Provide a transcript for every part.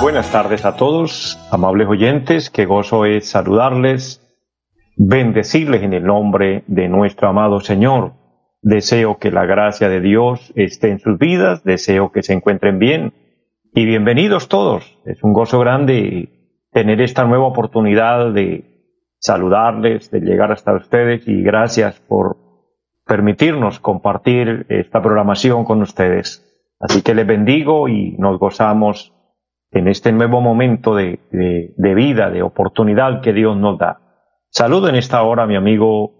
Buenas tardes a todos, amables oyentes, qué gozo es saludarles, bendecirles en el nombre de nuestro amado Señor. Deseo que la gracia de Dios esté en sus vidas, deseo que se encuentren bien y bienvenidos todos. Es un gozo grande tener esta nueva oportunidad de saludarles, de llegar hasta ustedes y gracias por permitirnos compartir esta programación con ustedes. Así que les bendigo y nos gozamos en este nuevo momento de, vida, de oportunidad que Dios nos da. Saludo en esta hora a mi amigo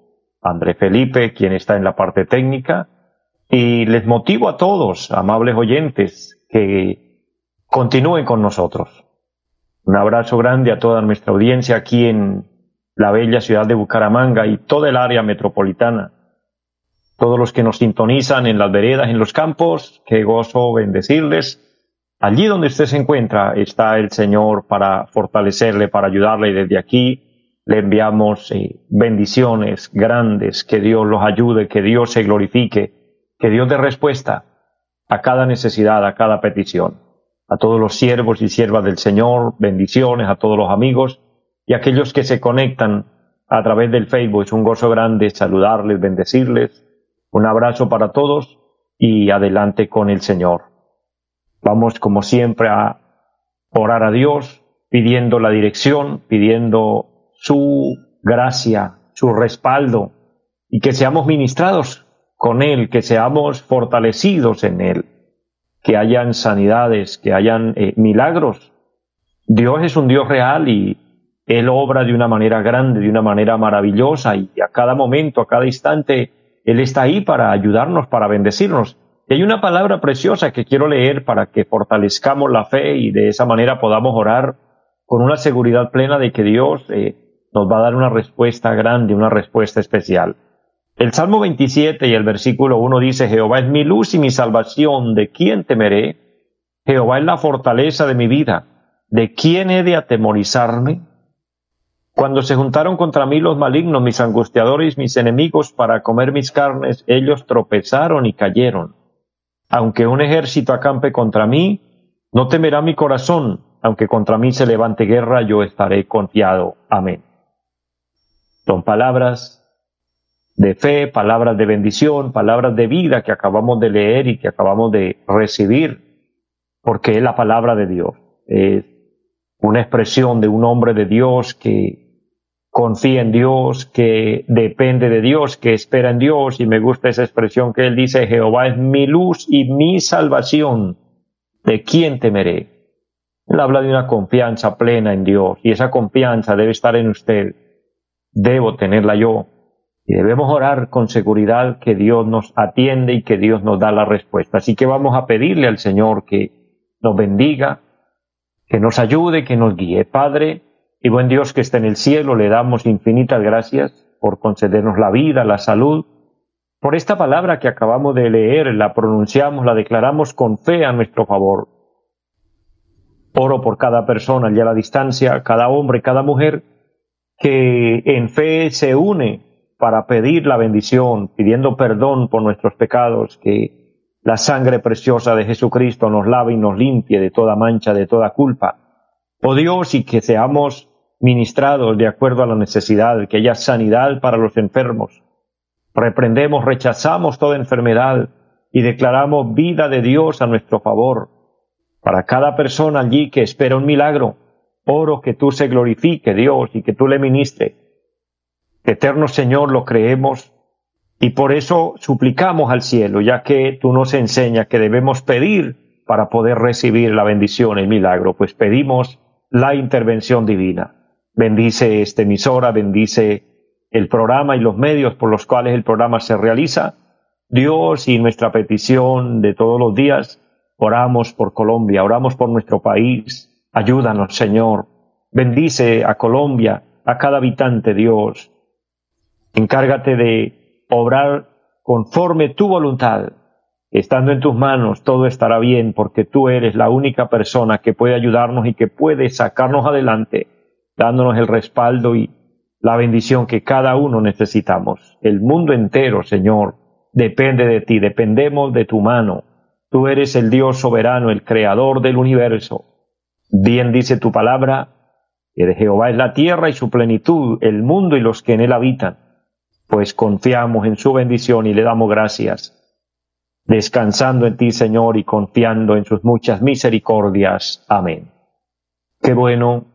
André Felipe, quien está en la parte técnica, y les motivo a todos, amables oyentes, que continúen con nosotros. Un abrazo grande a toda nuestra audiencia aquí en la bella ciudad de Bucaramanga y toda el área metropolitana todos los que nos sintonizan en las veredas, en los campos, qué gozo bendecirles. Allí donde usted se encuentra está el Señor para fortalecerle, para ayudarle y desde aquí le enviamos eh, bendiciones grandes, que Dios los ayude, que Dios se glorifique, que Dios dé respuesta a cada necesidad, a cada petición. A todos los siervos y siervas del Señor, bendiciones a todos los amigos y a aquellos que se conectan a través del Facebook. Es un gozo grande saludarles, bendecirles un abrazo para todos y adelante con el Señor. Vamos como siempre a orar a Dios pidiendo la dirección, pidiendo su gracia, su respaldo y que seamos ministrados con Él, que seamos fortalecidos en Él, que hayan sanidades, que hayan eh, milagros. Dios es un Dios real y Él obra de una manera grande, de una manera maravillosa y a cada momento, a cada instante, él está ahí para ayudarnos, para bendecirnos. Y hay una palabra preciosa que quiero leer para que fortalezcamos la fe y de esa manera podamos orar con una seguridad plena de que Dios eh, nos va a dar una respuesta grande, una respuesta especial. El Salmo 27 y el versículo 1 dice, Jehová es mi luz y mi salvación, ¿de quién temeré? Jehová es la fortaleza de mi vida, ¿de quién he de atemorizarme? Cuando se juntaron contra mí los malignos, mis angustiadores, mis enemigos, para comer mis carnes, ellos tropezaron y cayeron. Aunque un ejército acampe contra mí, no temerá mi corazón, aunque contra mí se levante guerra, yo estaré confiado. Amén. Son palabras de fe, palabras de bendición, palabras de vida que acabamos de leer y que acabamos de recibir, porque es la palabra de Dios. Es una expresión de un hombre de Dios que confía en Dios, que depende de Dios, que espera en Dios, y me gusta esa expresión que él dice, Jehová es mi luz y mi salvación, ¿de quién temeré? Él habla de una confianza plena en Dios, y esa confianza debe estar en usted, debo tenerla yo, y debemos orar con seguridad que Dios nos atiende y que Dios nos da la respuesta. Así que vamos a pedirle al Señor que nos bendiga, que nos ayude, que nos guíe. Padre, y buen Dios que está en el cielo, le damos infinitas gracias por concedernos la vida, la salud, por esta palabra que acabamos de leer, la pronunciamos, la declaramos con fe a nuestro favor. Oro por cada persona allá a la distancia, cada hombre, cada mujer, que en fe se une para pedir la bendición, pidiendo perdón por nuestros pecados, que la sangre preciosa de Jesucristo nos lave y nos limpie de toda mancha, de toda culpa. Oh Dios, y que seamos ministrados de acuerdo a la necesidad, que haya sanidad para los enfermos. Reprendemos, rechazamos toda enfermedad y declaramos vida de Dios a nuestro favor. Para cada persona allí que espera un milagro, oro que tú se glorifique, Dios, y que tú le ministre. Eterno Señor, lo creemos y por eso suplicamos al cielo, ya que tú nos enseñas que debemos pedir para poder recibir la bendición, el milagro, pues pedimos la intervención divina. Bendice esta emisora, bendice el programa y los medios por los cuales el programa se realiza. Dios y nuestra petición de todos los días, oramos por Colombia, oramos por nuestro país. Ayúdanos, Señor. Bendice a Colombia, a cada habitante, Dios. Encárgate de obrar conforme tu voluntad. Estando en tus manos, todo estará bien porque tú eres la única persona que puede ayudarnos y que puede sacarnos adelante, dándonos el respaldo y la bendición que cada uno necesitamos. El mundo entero, Señor, depende de ti, dependemos de tu mano. Tú eres el Dios soberano, el creador del universo. Bien dice tu palabra, que de Jehová es la tierra y su plenitud, el mundo y los que en él habitan. Pues confiamos en su bendición y le damos gracias, descansando en ti, Señor, y confiando en sus muchas misericordias. Amén. Qué bueno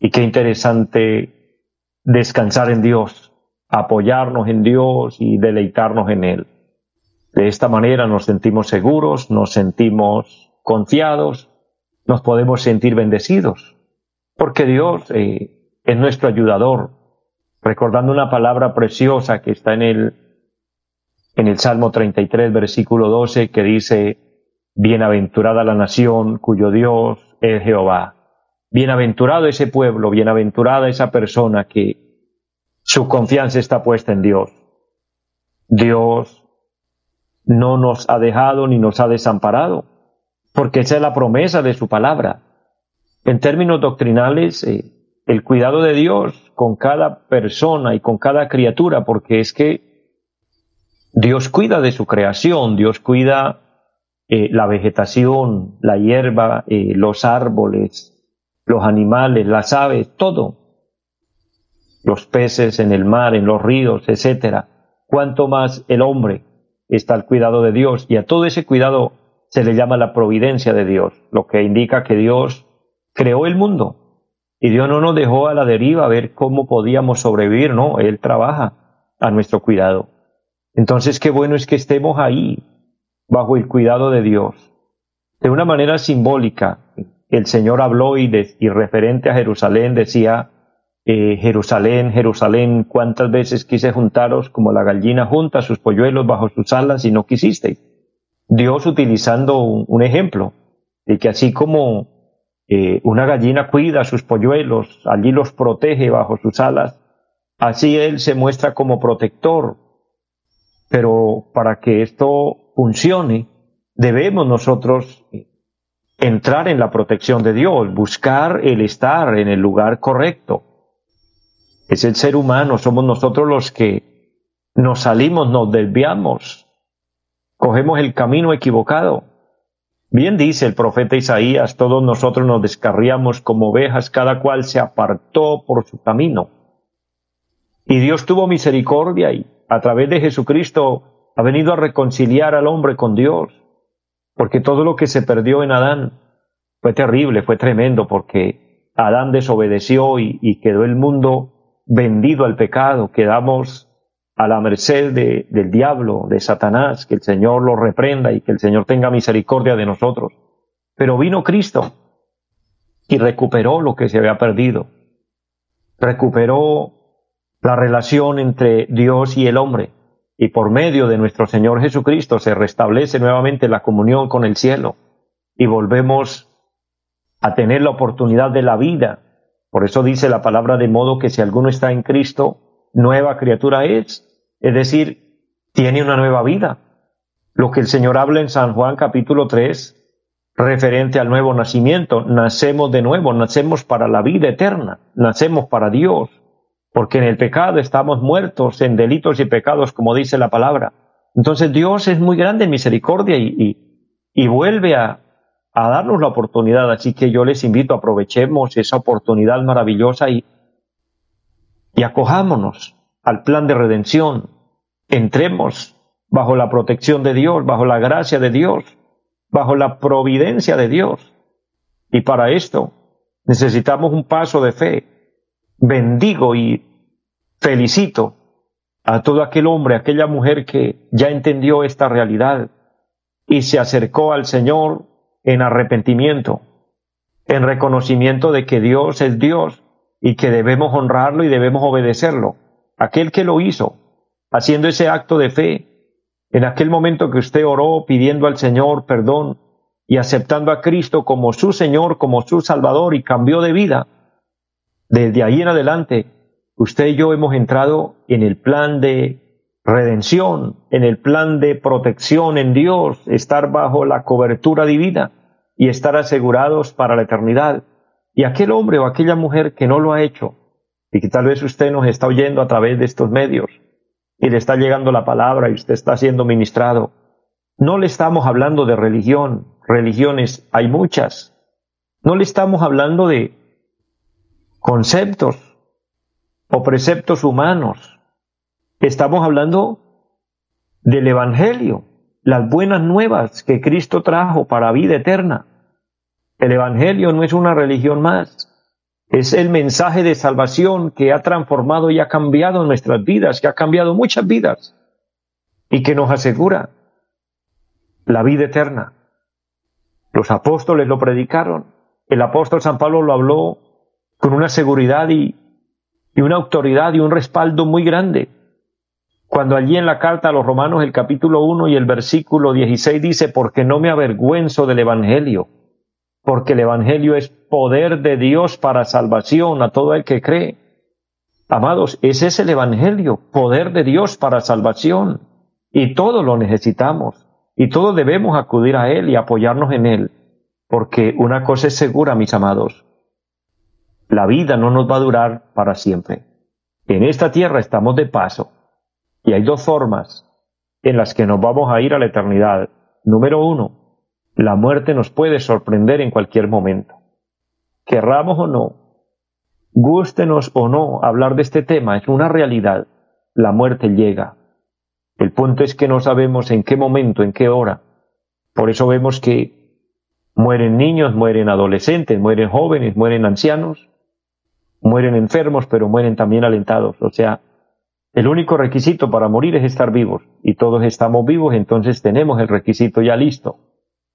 y qué interesante descansar en Dios apoyarnos en Dios y deleitarnos en Él. De esta manera nos sentimos seguros, nos sentimos confiados, nos podemos sentir bendecidos, porque Dios eh, es nuestro ayudador. Recordando una palabra preciosa que está en el, en el Salmo 33, versículo 12, que dice, Bienaventurada la nación cuyo Dios es Jehová. Bienaventurado ese pueblo, bienaventurada esa persona que su confianza está puesta en Dios. Dios no nos ha dejado ni nos ha desamparado, porque esa es la promesa de su palabra. En términos doctrinales, eh, el cuidado de Dios con cada persona y con cada criatura, porque es que Dios cuida de su creación, Dios cuida eh, la vegetación, la hierba, eh, los árboles, los animales, las aves, todo los peces en el mar, en los ríos, etcétera, cuanto más el hombre está al cuidado de Dios y a todo ese cuidado se le llama la providencia de Dios, lo que indica que Dios creó el mundo y Dios no nos dejó a la deriva a ver cómo podíamos sobrevivir, no, Él trabaja a nuestro cuidado. Entonces qué bueno es que estemos ahí, bajo el cuidado de Dios. De una manera simbólica, el Señor habló y, referente a Jerusalén decía, eh, Jerusalén, Jerusalén, cuántas veces quise juntaros como la gallina junta sus polluelos bajo sus alas y no quisisteis. Dios utilizando un, ejemplo de que así como eh, una gallina cuida sus polluelos, allí los protege bajo sus alas, así Él se muestra como protector. Pero para que esto funcione, debemos nosotros entrar en la protección de Dios, buscar el estar en el lugar correcto es el ser humano, somos nosotros los que nos salimos, nos desviamos, cogemos el camino equivocado. Bien dice el profeta Isaías, todos nosotros nos descarriamos como ovejas, cada cual se apartó por su camino. Y Dios tuvo misericordia y a través de Jesucristo ha venido a reconciliar al hombre con Dios, porque todo lo que se perdió en Adán fue terrible, fue tremendo, porque Adán desobedeció y, quedó el mundo vendido al pecado, quedamos a la merced del diablo, de Satanás, que el Señor lo reprenda y que el Señor tenga misericordia de nosotros. Pero vino Cristo y recuperó lo que se había perdido. Recuperó la relación entre Dios y el hombre. Y por medio de nuestro Señor Jesucristo se restablece nuevamente la comunión con el cielo. Y volvemos a tener la oportunidad de la vida por eso dice la palabra de modo que si alguno está en Cristo, nueva criatura es. Es decir, tiene una nueva vida. Lo que el Señor habla en San Juan capítulo 3, referente al nuevo nacimiento. Nacemos de nuevo, nacemos para la vida eterna, nacemos para Dios, porque en el pecado estamos muertos en delitos y pecados, como dice la palabra. Entonces Dios es muy grande en misericordia y, y, vuelve a, a darnos la oportunidad. Así que yo les invito, aprovechemos esa oportunidad maravillosa y, y acojámonos al plan de redención. Entremos bajo la protección de Dios, bajo la gracia de Dios, bajo la providencia de Dios. Y para esto necesitamos un paso de fe. Bendigo y felicito a todo aquel hombre, aquella mujer que ya entendió esta realidad y se acercó al Señor en arrepentimiento, en reconocimiento de que Dios es Dios y que debemos honrarlo y debemos obedecerlo. Aquel que lo hizo, haciendo ese acto de fe, En aquel momento que usted oró pidiendo al Señor perdón y aceptando a Cristo como su Señor, como su Salvador y cambió de vida, desde ahí en adelante, usted y yo hemos entrado en el plan de redención, en el plan de protección en Dios, estar bajo la cobertura divina y estar asegurados para la eternidad. Y aquel hombre o aquella mujer que no lo ha hecho, y que tal vez usted nos está oyendo a través de estos medios, y le está llegando la palabra y usted está siendo ministrado. No le estamos hablando de religión, religiones hay muchas. No le estamos hablando de conceptos o preceptos humanos. Estamos hablando del Evangelio, las buenas nuevas que Cristo trajo para vida eterna. El Evangelio no es una religión más, es el mensaje de salvación que ha transformado y ha cambiado nuestras vidas, que ha cambiado muchas vidas y que nos asegura la vida eterna. Los apóstoles lo predicaron. El apóstol San Pablo lo habló con una seguridad y, una autoridad y un respaldo muy grande. Cuando allí en la carta a los romanos el capítulo 1 y el versículo 16 dice, porque no me avergüenzo del Evangelio porque el Evangelio es poder de Dios para salvación a todo el que cree. Amados, ese es el Evangelio, poder de Dios para salvación. Y todo lo necesitamos. Y todos debemos acudir a Él y apoyarnos en Él. Porque una cosa es segura, mis amados. La vida no nos va a durar para siempre. En esta tierra estamos de paso. Y hay dos formas en las que nos vamos a ir a la eternidad. Número uno, la muerte nos puede sorprender en cualquier momento. Querramos o no, gústenos o no hablar de este tema, es una realidad. La muerte llega. El punto es que no sabemos en qué momento, en qué hora. Por eso vemos que mueren niños, mueren adolescentes, mueren jóvenes, mueren ancianos, mueren enfermos, pero mueren también alentados. O sea, el único requisito para morir es estar vivos. Y todos estamos vivos, entonces tenemos el requisito ya listo.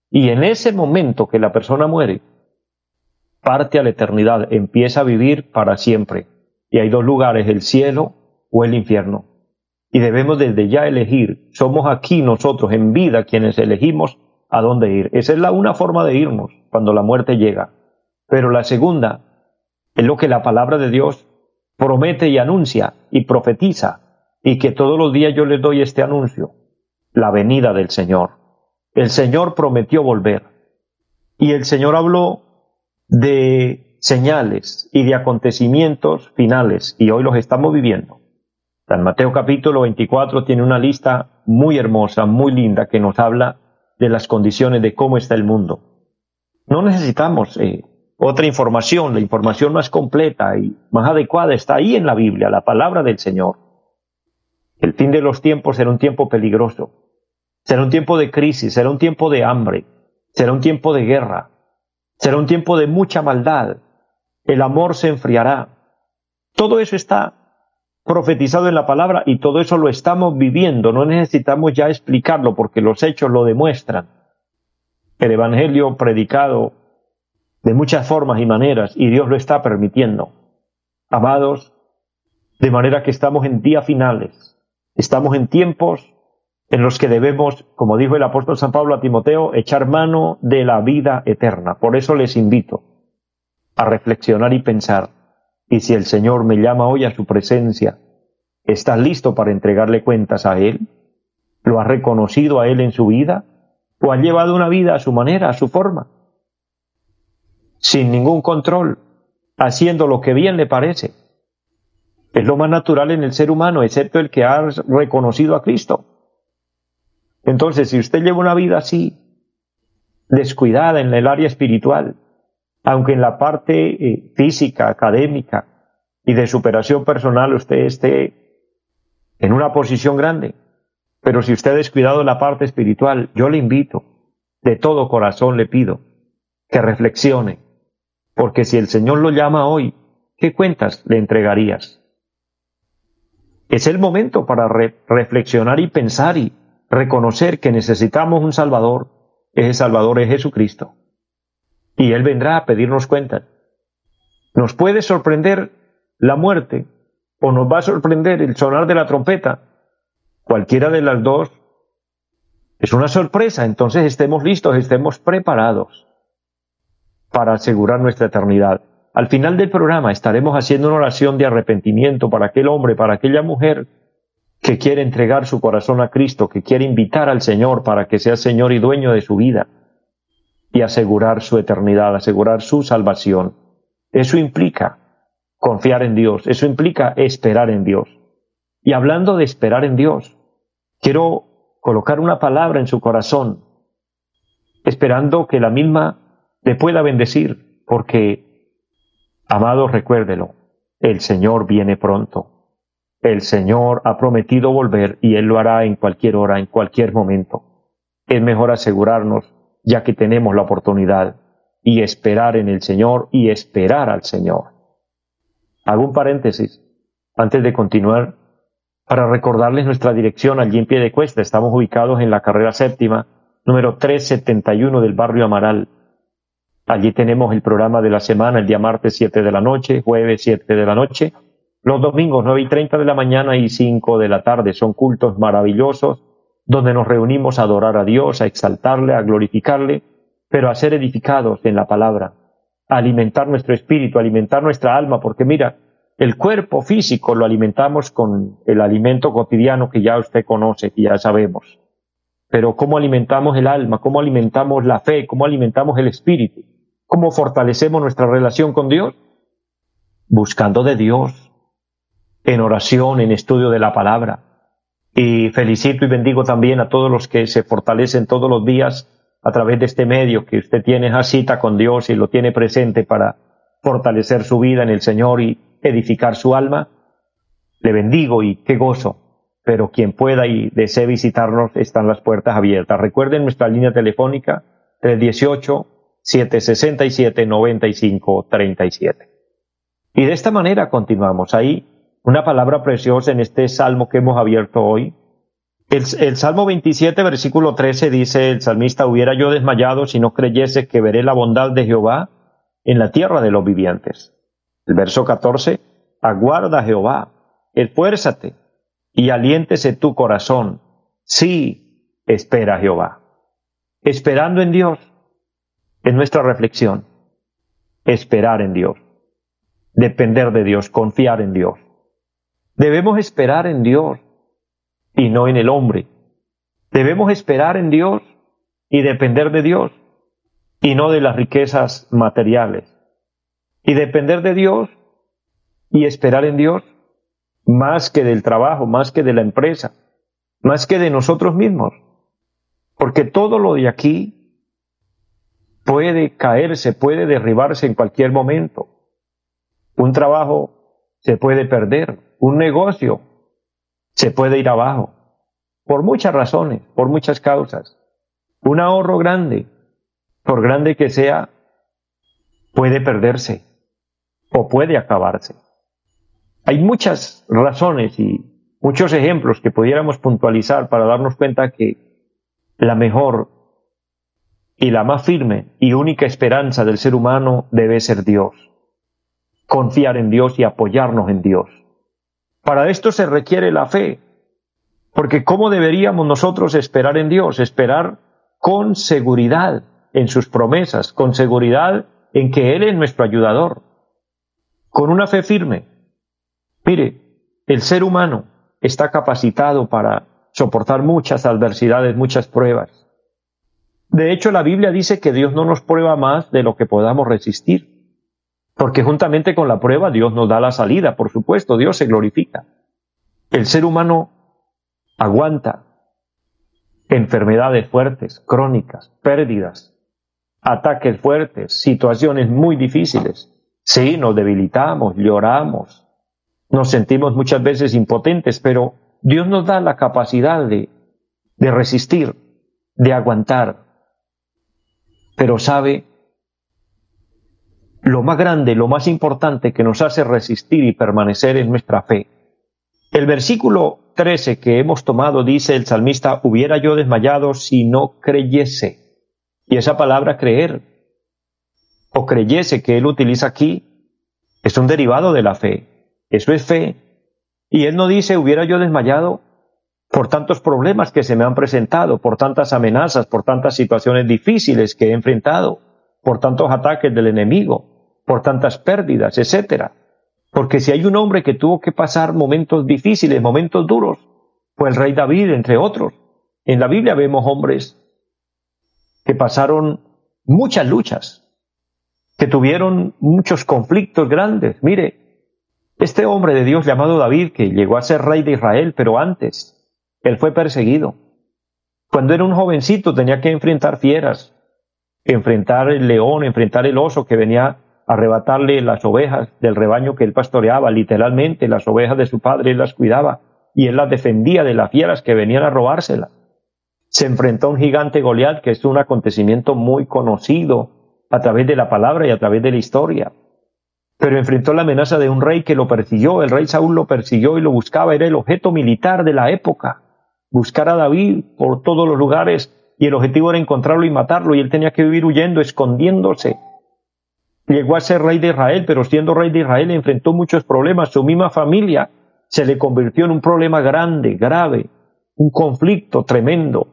Y en ese momento que la persona muere, parte a la eternidad, empieza a vivir para siempre. Y hay dos lugares, el cielo o el infierno. Y debemos desde ya elegir, somos aquí nosotros en vida quienes elegimos a dónde ir. Esa es la una forma de irnos cuando la muerte llega. Pero la segunda es lo que la palabra de Dios promete y anuncia y profetiza, y que todos los días yo les doy este anuncio, la venida del Señor el Señor prometió volver. Y el Señor habló de señales y de acontecimientos finales, y hoy los estamos viviendo. San Mateo capítulo 24 tiene una lista muy hermosa, muy linda, que nos habla de las condiciones de cómo está el mundo. No necesitamos eh, otra información, la información más completa y más adecuada está ahí en la Biblia, la palabra del Señor. El fin de los tiempos será un tiempo peligroso. Será un tiempo de crisis, será un tiempo de hambre, será un tiempo de guerra, será un tiempo de mucha maldad. El amor se enfriará. Todo eso está profetizado en la palabra y todo eso lo estamos viviendo. No necesitamos ya explicarlo porque los hechos lo demuestran. El Evangelio predicado de muchas formas y maneras y Dios lo está permitiendo. Amados, de manera que estamos en días finales, estamos en tiempos en los que debemos, como dijo el apóstol San Pablo a Timoteo, echar mano de la vida eterna. Por eso les invito a reflexionar y pensar, y si el Señor me llama hoy a su presencia, ¿estás listo para entregarle cuentas a Él? ¿Lo has reconocido a Él en su vida? ¿O ha llevado una vida a su manera, a su forma? Sin ningún control, haciendo lo que bien le parece. Es lo más natural en el ser humano, excepto el que ha reconocido a Cristo. Entonces, si usted lleva una vida así, descuidada en el área espiritual, aunque en la parte eh, física, académica y de superación personal usted esté en una posición grande, pero si usted ha descuidado la parte espiritual, yo le invito, de todo corazón le pido, que reflexione, porque si el Señor lo llama hoy, ¿qué cuentas le entregarías? Es el momento para reflexionar y pensar y reconocer que necesitamos un Salvador, ese Salvador es Jesucristo. Y Él vendrá a pedirnos cuentas. Nos puede sorprender la muerte o nos va a sorprender el sonar de la trompeta. Cualquiera de las dos Es una sorpresa, entonces estemos listos, estemos preparados para asegurar nuestra eternidad. Al final del programa estaremos haciendo una oración de arrepentimiento para aquel hombre, para aquella mujer que quiere entregar su corazón a Cristo, que quiere invitar al Señor para que sea Señor y dueño de su vida y asegurar su eternidad, asegurar su salvación. Eso implica confiar en Dios, eso implica esperar en Dios. Y hablando de esperar en Dios, quiero colocar una palabra en su corazón, esperando que la misma le pueda bendecir, porque, amado, recuérdelo, el Señor viene pronto. El Señor ha prometido volver y Él lo hará en cualquier hora, en cualquier momento. Es mejor asegurarnos, ya que tenemos la oportunidad, y esperar en el Señor y esperar al Señor. Hago un paréntesis antes de continuar para recordarles nuestra dirección allí en pie de cuesta. Estamos ubicados en la carrera séptima, número 371 del barrio Amaral. Allí tenemos el programa de la semana, el día martes 7 de la noche, jueves 7 de la noche, los domingos, nueve y treinta de la mañana y cinco de la tarde, son cultos maravillosos donde nos reunimos a adorar a Dios, a exaltarle, a glorificarle, pero a ser edificados en la palabra, a alimentar nuestro espíritu, a alimentar nuestra alma, porque mira, el cuerpo físico lo alimentamos con el alimento cotidiano que ya usted conoce, que ya sabemos. Pero ¿cómo alimentamos el alma? ¿Cómo alimentamos la fe? ¿Cómo alimentamos el espíritu? ¿Cómo fortalecemos nuestra relación con Dios? Buscando de Dios, en oración, en estudio de la palabra. Y felicito y bendigo también a todos los que se fortalecen todos los días a través de este medio, que usted tiene esa cita con Dios y lo tiene presente para fortalecer su vida en el Señor y edificar su alma. Le bendigo y qué gozo. Pero quien pueda y desee visitarnos, están las puertas abiertas. Recuerden nuestra línea telefónica 318-767-9537. Y de esta manera continuamos. Ahí una palabra preciosa en este salmo que hemos abierto hoy. El, Salmo 27, versículo 13 dice, el salmista, hubiera yo desmayado si no creyese que veré la bondad de Jehová en la tierra de los vivientes. El verso 14, aguarda Jehová, esfuérzate y aliéntese tu corazón. Sí, espera Jehová. Esperando en Dios, en nuestra reflexión. Esperar en Dios. Depender de Dios, confiar en Dios. Debemos esperar en Dios y no en el hombre. Debemos esperar en Dios y depender de Dios y no de las riquezas materiales. Y depender de Dios y esperar en Dios más que del trabajo, más que de la empresa, más que de nosotros mismos. Porque todo lo de aquí puede caerse, puede derribarse en cualquier momento. Un trabajo se puede perder, un negocio se puede ir abajo, por muchas razones, por muchas causas. Un ahorro grande, por grande que sea, puede perderse o puede acabarse. Hay muchas razones y muchos ejemplos que pudiéramos puntualizar para darnos cuenta que la mejor y la más firme y única esperanza del ser humano debe ser Dios. Confiar en Dios y apoyarnos en Dios. Para esto se requiere la fe, porque ¿cómo deberíamos nosotros esperar en Dios? Esperar con seguridad en sus promesas, con seguridad en que Él es nuestro ayudador, con una fe firme. Mire, el ser humano está capacitado para soportar muchas adversidades, muchas pruebas. De hecho, la Biblia dice que Dios no nos prueba más de lo que podamos resistir. Porque juntamente con la prueba Dios nos da la salida, por supuesto, Dios se glorifica. El ser humano aguanta enfermedades fuertes, crónicas, pérdidas, ataques fuertes, situaciones muy difíciles. Sí, nos debilitamos, lloramos, nos sentimos muchas veces impotentes, pero Dios nos da la capacidad de, de resistir, de aguantar. Pero sabe lo más grande, lo más importante que nos hace resistir y permanecer en nuestra fe. El versículo 13 que hemos tomado dice el salmista, hubiera yo desmayado si no creyese. Y esa palabra creer o creyese que él utiliza aquí es un derivado de la fe. Eso es fe. Y él no dice, hubiera yo desmayado por tantos problemas que se me han presentado, por tantas amenazas, por tantas situaciones difíciles que he enfrentado, por tantos ataques del enemigo, por tantas pérdidas, etcétera. Porque si hay un hombre que tuvo que pasar momentos difíciles, momentos duros, fue el rey David, entre otros. En la Biblia vemos hombres que pasaron muchas luchas, que tuvieron muchos conflictos grandes. Mire, este hombre de Dios llamado David, que llegó a ser rey de Israel, pero antes, él fue perseguido. Cuando era un jovencito tenía que enfrentar fieras, enfrentar el león, enfrentar el oso que venía a arrebatarle las ovejas del rebaño que él pastoreaba, literalmente las ovejas de su padre él las cuidaba y él las defendía de las fieras que venían a robárselas. Se enfrentó a un gigante Goliat, que es un acontecimiento muy conocido a través de la palabra y a través de la historia. Pero enfrentó la amenaza de un rey que lo persiguió, el rey Saúl lo persiguió y lo buscaba, era el objeto militar de la época. Buscar a David por todos los lugares y el objetivo era encontrarlo y matarlo y él tenía que vivir huyendo, escondiéndose. Llegó a ser rey de Israel, pero siendo rey de Israel enfrentó muchos problemas. Su misma familia se le convirtió en un problema grande, grave, un conflicto tremendo.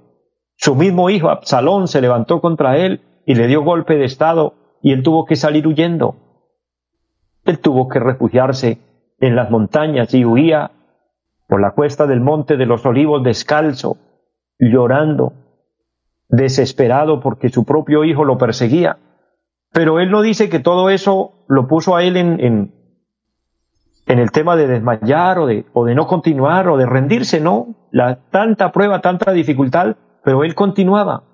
Su mismo hijo Absalón se levantó contra él y le dio golpe de estado y él tuvo que salir huyendo. Él tuvo que refugiarse en las montañas y huía por la cuesta del monte de los olivos descalzo, llorando, desesperado porque su propio hijo lo perseguía. Pero él no dice que todo eso lo puso a él en, el tema de desmayar o de, o de no continuar o de rendirse, no. La tanta prueba, tanta dificultad pero él continuaba.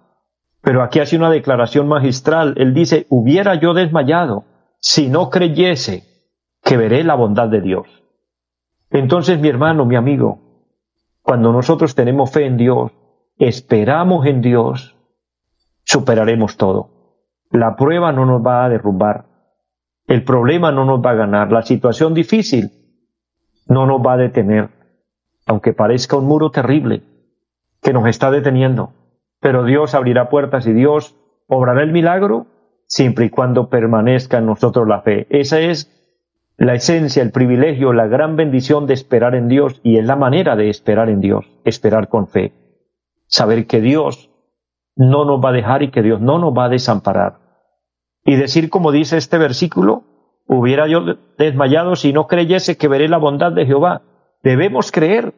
Pero aquí hace una declaración magistral. Él dice, hubiera yo desmayado si no creyese que veré la bondad de Dios. Entonces, mi hermano, mi amigo, cuando nosotros tenemos fe en Dios, esperamos en Dios, superaremos todo. La prueba no nos va a derrumbar. El problema no nos va a ganar. La situación difícil no nos va a detener. Aunque parezca un muro terrible, que nos está deteniendo. Pero Dios abrirá puertas y Dios obrará el milagro siempre y cuando permanezca en nosotros la fe. Esa es la esencia, el privilegio, la gran bendición de esperar en Dios y es la manera de esperar en Dios, esperar con fe. Saber que Dios no nos va a dejar y que Dios no nos va a desamparar. Y decir como dice este versículo, hubiera yo desmayado si no creyese que veré la bondad de Jehová. Debemos creer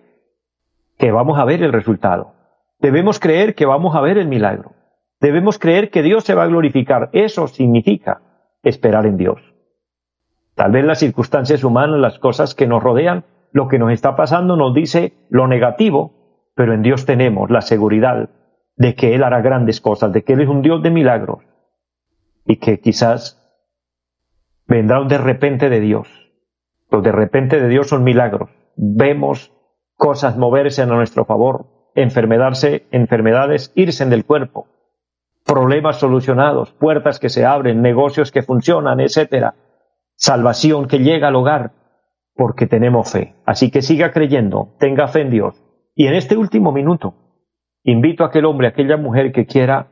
que vamos a ver el resultado. Debemos creer que vamos a ver el milagro. Debemos creer que Dios se va a glorificar. Eso significa esperar en Dios. Tal vez las circunstancias humanas, las cosas que nos rodean, lo que nos está pasando nos dice lo negativo, pero en Dios tenemos la seguridad de que Él hará grandes cosas, de que Él es un Dios de milagros y que quizás vendrá un de repente de Dios. Los de repente de Dios son milagros. Vemos cosas moverse a nuestro favor, enfermedades, enfermedades irse del cuerpo, problemas solucionados, puertas que se abren, negocios que funcionan, etcétera, salvación que llega al hogar, porque tenemos fe. Así que siga creyendo, tenga fe en Dios. Y en este último minuto, invito a aquel hombre, a aquella mujer que quiera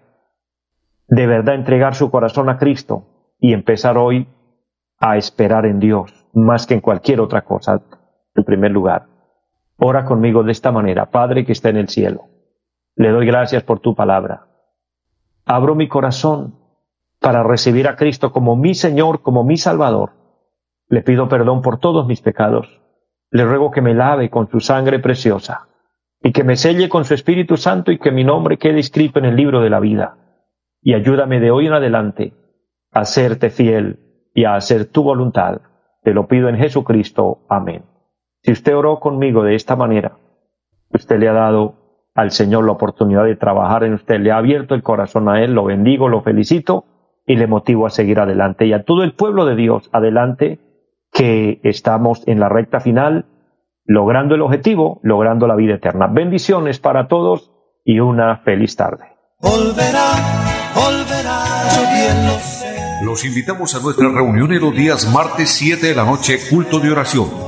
de verdad entregar su corazón a Cristo y empezar hoy a esperar en Dios más que en cualquier otra cosa, en primer lugar. Ora conmigo de esta manera, Padre que está en el cielo. Le doy gracias por tu palabra. Abro mi corazón para recibir a Cristo como mi Señor, como mi Salvador. Le pido perdón por todos mis pecados. Le ruego que me lave con su sangre preciosa y que me selle con su Espíritu Santo y que mi nombre quede escrito en el libro de la vida. Y ayúdame de hoy en adelante a serte fiel y a hacer tu voluntad. Te lo pido en Jesucristo. Amén. Si usted oró conmigo de esta manera, usted le ha dado al Señor la oportunidad de trabajar en usted, le ha abierto el corazón a Él, lo bendigo, lo felicito y le motivo a seguir adelante. Y a todo el pueblo de Dios, adelante, que estamos en la recta final, logrando el objetivo, logrando la vida eterna. Bendiciones para todos y una feliz tarde. Los invitamos a nuestra reunión en los días martes 7 de la noche, culto de oración